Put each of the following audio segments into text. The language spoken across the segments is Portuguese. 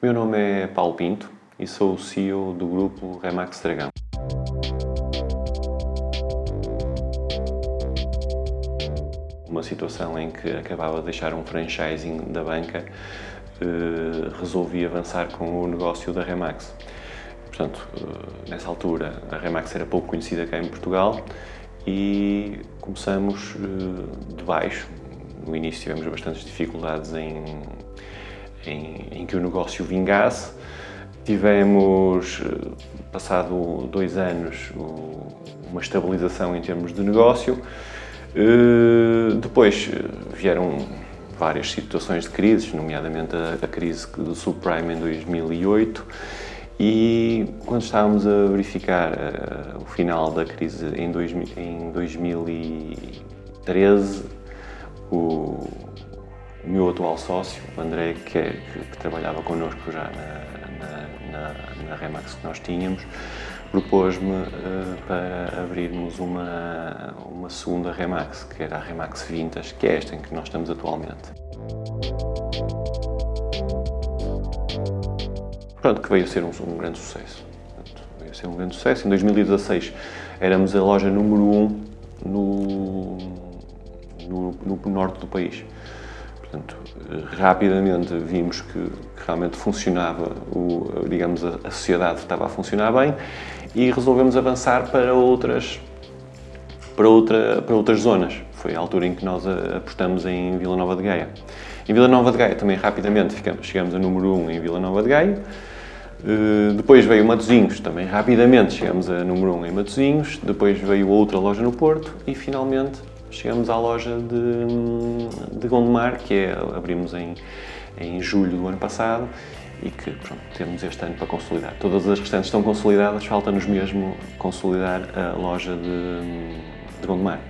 Meu nome é Paulo Pinto e sou o CEO do grupo Remax Dragão. Uma situação em que acabava de deixar um franchising da banca, eh, resolvi avançar com o negócio da Remax. Portanto, eh, nessa altura, a Remax era pouco conhecida cá em Portugal e começamos eh, de baixo. No início tivemos bastantes dificuldades em, em, em que o negócio vingasse. Tivemos, eh, passado dois anos, uma estabilização em termos de negócio. Depois vieram várias situações de crises, nomeadamente a, crise do subprime em 2008 e quando estávamos a verificar o final da crise em, dois, em 2013, o, o, meu atual sócio, o André, que, é, que, que trabalhava connosco já na, na, na, na, Remax que nós tínhamos, propôs-me uh, para abrirmos uma, uma segunda Remax, que era a Remax Vintas, que é esta em que nós estamos atualmente. Pronto, que veio a ser um, um grande sucesso. Pronto, veio a ser um grande sucesso. Em 2016 éramos a loja número 1 um no, no, no, norte do país. Portanto, rapidamente vimos que, que realmente funcionava, o, digamos, a, a sociedade estava a funcionar bem e resolvemos avançar para outras, para, outra, para outras zonas. Foi a altura em que nós apostamos em Vila Nova de Gaia. Em Vila Nova de Gaia também rapidamente ficamos, chegamos a número 1 um em Vila Nova de Gaia. Uh, depois veio Matosinhos, também rapidamente chegamos a número 1 um em Matosinhos. Depois veio outra loja no Porto e finalmente chegamos à loja de, de Gondomar, que é, abrimos em, em julho do ano passado e que pronto, temos este ano para consolidar. Todas as restantes estão consolidadas, falta-nos mesmo consolidar a loja de, de Gondomar.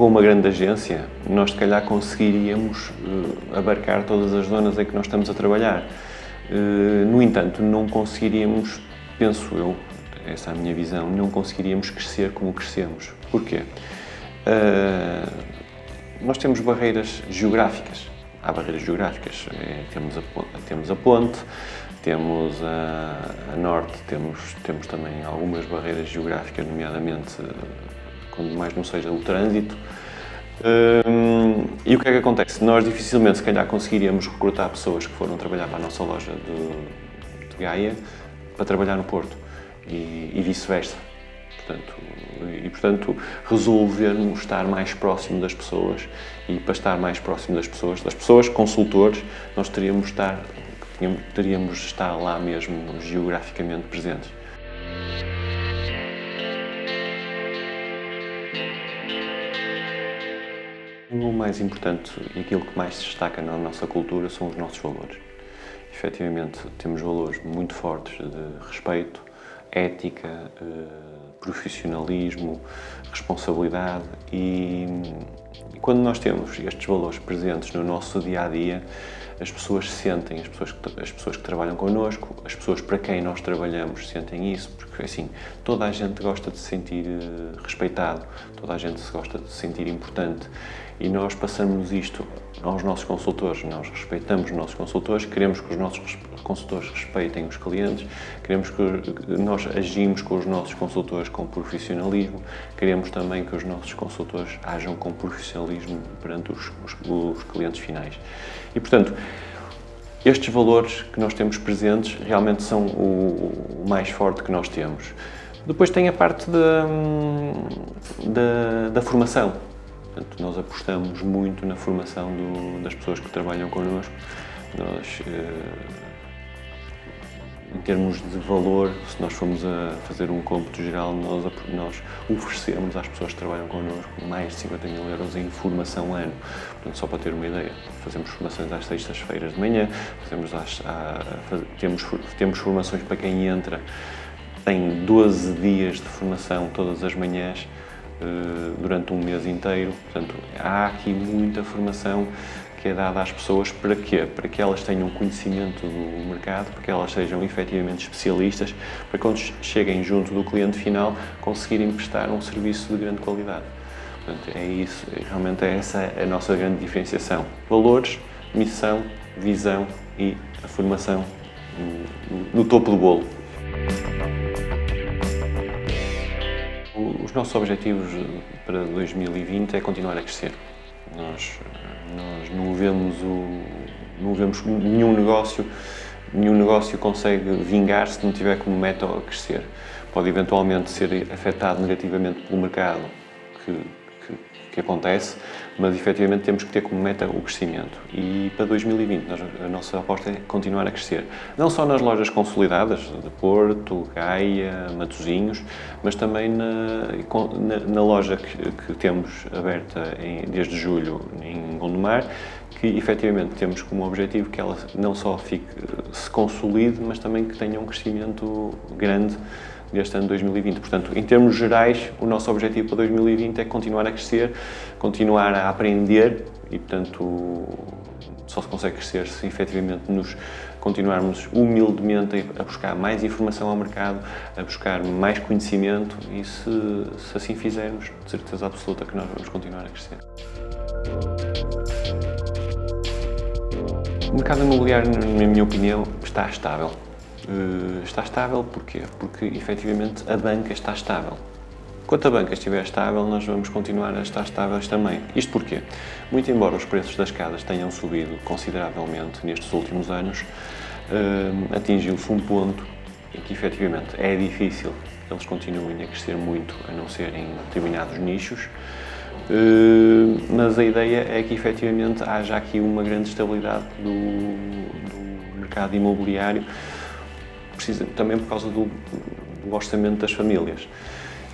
com uma grande agência, nós se calhar conseguiríamos uh, abarcar todas as zonas em que nós estamos a trabalhar. Uh, no entanto, não conseguiríamos, penso eu, essa é a minha visão, não conseguiríamos crescer como crescemos. Porquê? Uh, nós temos barreiras geográficas. Há barreiras geográficas. É, temos, a, temos a ponte, temos a, a norte, temos, temos também algumas barreiras geográficas, nomeadamente quando mais não seja o trânsito. Um, e o que é que acontece? Nós dificilmente, se calhar, conseguiríamos recrutar pessoas que foram trabalhar para a nossa loja de, de Gaia para trabalhar no Porto e, e vice-versa. Portanto, e, portanto, resolvermos estar mais próximo das pessoas e para estar mais próximo das pessoas, das pessoas consultores, nós teríamos estar, teríamos estar lá mesmo geograficamente presentes. O mais importante e aquilo que mais se destaca na nossa cultura são os nossos valores. Efetivamente, temos valores muito fortes de respeito, ética, eh, profissionalismo, responsabilidade e, quando nós temos estes valores presentes no nosso dia a dia, as pessoas sentem, as pessoas, que, as pessoas que trabalham connosco, as pessoas para quem nós trabalhamos sentem isso, porque assim, toda a gente gosta de se sentir uh, respeitado, toda a gente gosta de se sentir importante e nós passamos isto aos nossos consultores, nós respeitamos os nossos consultores, queremos que os nossos consultores respeitem os clientes, queremos que nós agimos com os nossos consultores com profissionalismo, queremos também que os nossos consultores ajam com profissionalismo perante os, os, os clientes finais. E, portanto, estes valores que nós temos presentes realmente são o, o mais forte que nós temos. Depois tem a parte da, da, da formação. Portanto, nós apostamos muito na formação do, das pessoas que trabalham connosco. Nós, eh, em termos de valor, se nós formos a fazer um cômputo geral, nós, nós oferecemos às pessoas que trabalham connosco mais de 50 mil euros em formação ano. Portanto, só para ter uma ideia, fazemos formações às sextas-feiras de manhã, fazemos às, à, faz, temos, temos formações para quem entra, tem 12 dias de formação todas as manhãs durante um mês inteiro. Portanto, há aqui muita formação que é dada às pessoas para quê? Para que elas tenham conhecimento do mercado, para que elas sejam efetivamente especialistas, para quando cheguem junto do cliente final conseguirem prestar um serviço de grande qualidade. Portanto, é isso, realmente é essa a nossa grande diferenciação. Valores, missão, visão e a formação no, no topo do bolo. Os nossos objetivos para 2020 é continuar a crescer. Nós, nós não vemos o, não vemos nenhum negócio nenhum negócio consegue vingar se não tiver como meta crescer. Pode eventualmente ser afetado negativamente pelo mercado, que que acontece, mas efetivamente temos que ter como meta o crescimento. E para 2020 nós, a nossa aposta é continuar a crescer. Não só nas lojas consolidadas de Porto, Gaia, Matosinhos, mas também na, na, na loja que, que, temos aberta em, desde julho em Gondomar, que efetivamente temos como objetivo que ela não só fique, se consolide, mas também que tenha um crescimento grande deste ano 2020. Portanto, em termos gerais, o nosso objetivo para 2020 é continuar a crescer, continuar a aprender e, portanto, só se consegue crescer se efetivamente nos continuarmos humildemente a buscar mais informação ao mercado, a buscar mais conhecimento e se, se assim fizermos, de certeza absoluta que nós vamos continuar a crescer. O mercado imobiliário, na minha opinião, está estável. Uh, está estável porquê? Porque efetivamente a banca está estável. Enquanto a banca estiver estável, nós vamos continuar a estar estáveis também. Isto porquê? Muito embora os preços das casas tenham subido consideravelmente nestes últimos anos, uh, atingiu-se um ponto em que efetivamente é difícil eles continuem a crescer muito, a não ser em determinados nichos, uh, mas a ideia é que efetivamente haja aqui uma grande estabilidade do, do mercado imobiliário precisa, também por causa do, do orçamento das famílias.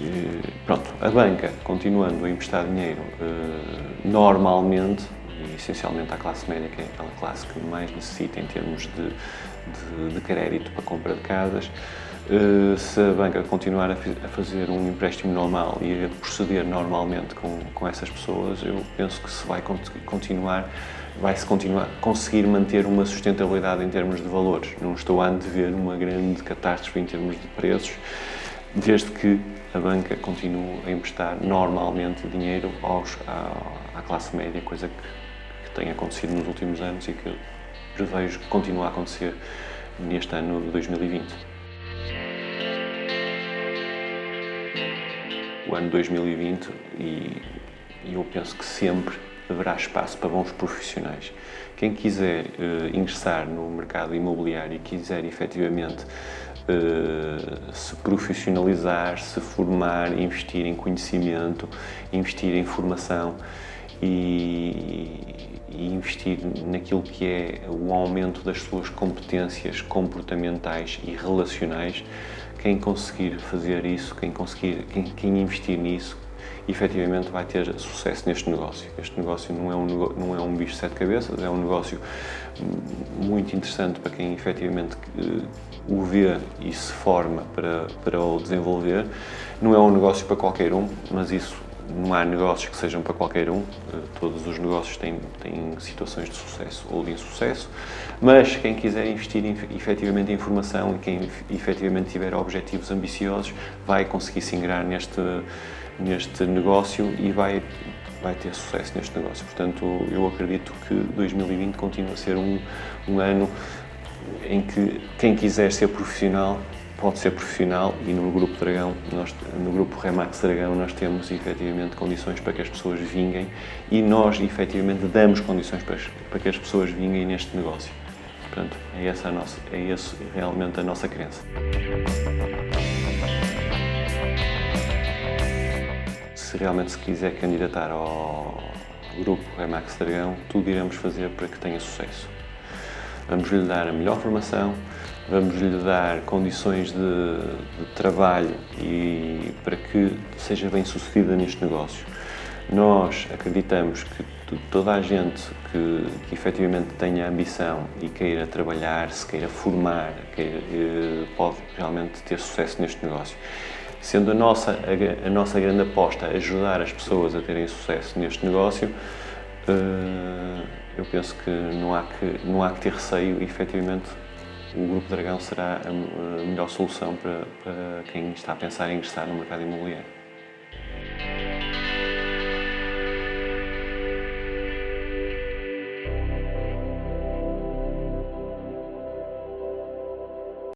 E, pronto, a banca, continuando a emprestar dinheiro uh, normalmente, e essencialmente à classe média, que é aquela classe que mais necessita em termos de, de, de crédito para compra de casas, se a banca continuar a, a, fazer um empréstimo normal e a proceder normalmente com, com essas pessoas, eu penso que se vai continuar vai-se continuar conseguir manter uma sustentabilidade em termos de valores. Não estou a antever uma grande catástrofe em termos de preços, desde que a banca continue a emprestar normalmente dinheiro aos, à, à classe média, coisa que, que, tem acontecido nos últimos anos e que prevejo que continue a acontecer neste ano de 2020. O ano 2020, e eu penso que sempre haverá espaço para bons profissionais. Quem quiser uh, ingressar no mercado imobiliário e quiser efetivamente uh, se profissionalizar, se formar, investir em conhecimento, investir em formação e, e investir naquilo que é o aumento das suas competências comportamentais e relacionais, quem conseguir fazer isso, quem conseguir, quem, quem investir nisso, efetivamente vai ter sucesso neste negócio. Este negócio não é um, não é um bicho de sete cabeças, é um negócio muito interessante para quem efetivamente eh, o vê e se forma para, para o desenvolver. Não é um negócio para qualquer um, mas isso não há negócios que sejam para qualquer um, eh, todos os negócios têm, têm situações de sucesso ou de insucesso, mas quem quiser investir efetivamente em formação e quem efetivamente tiver objetivos ambiciosos vai conseguir se ingrar neste, neste negócio e vai, vai ter sucesso neste negócio. Portanto, eu acredito que 2020 continua a ser um, um ano em que quem quiser ser profissional pode ser profissional e no Grupo Dragão, nós, no Grupo Remax Dragão, nós temos efetivamente condições para que as pessoas vinguem e nós efetivamente damos condições para, para que as pessoas vinguem neste negócio. Portanto, é essa a nossa, é esse realmente a nossa crença. Se realmente se quiser candidatar ao Grupo Remax Dragão, tudo iremos fazer para que tenha sucesso. Vamos lhe dar a melhor formação, vamos lhe dar condições de, de, trabalho e para que seja bem sucedida neste negócio. Nós acreditamos que toda a gente que, que efetivamente tenha ambição e queira trabalhar, se queira formar, queira, eh, pode realmente ter sucesso neste negócio. Sendo a nossa, a, a nossa grande aposta ajudar as pessoas a terem sucesso neste negócio, eh, eu penso que não há que, não há que ter receio efetivamente o Grupo Dragão será a melhor solução para, para quem está a pensar em ingressar no mercado imobiliário.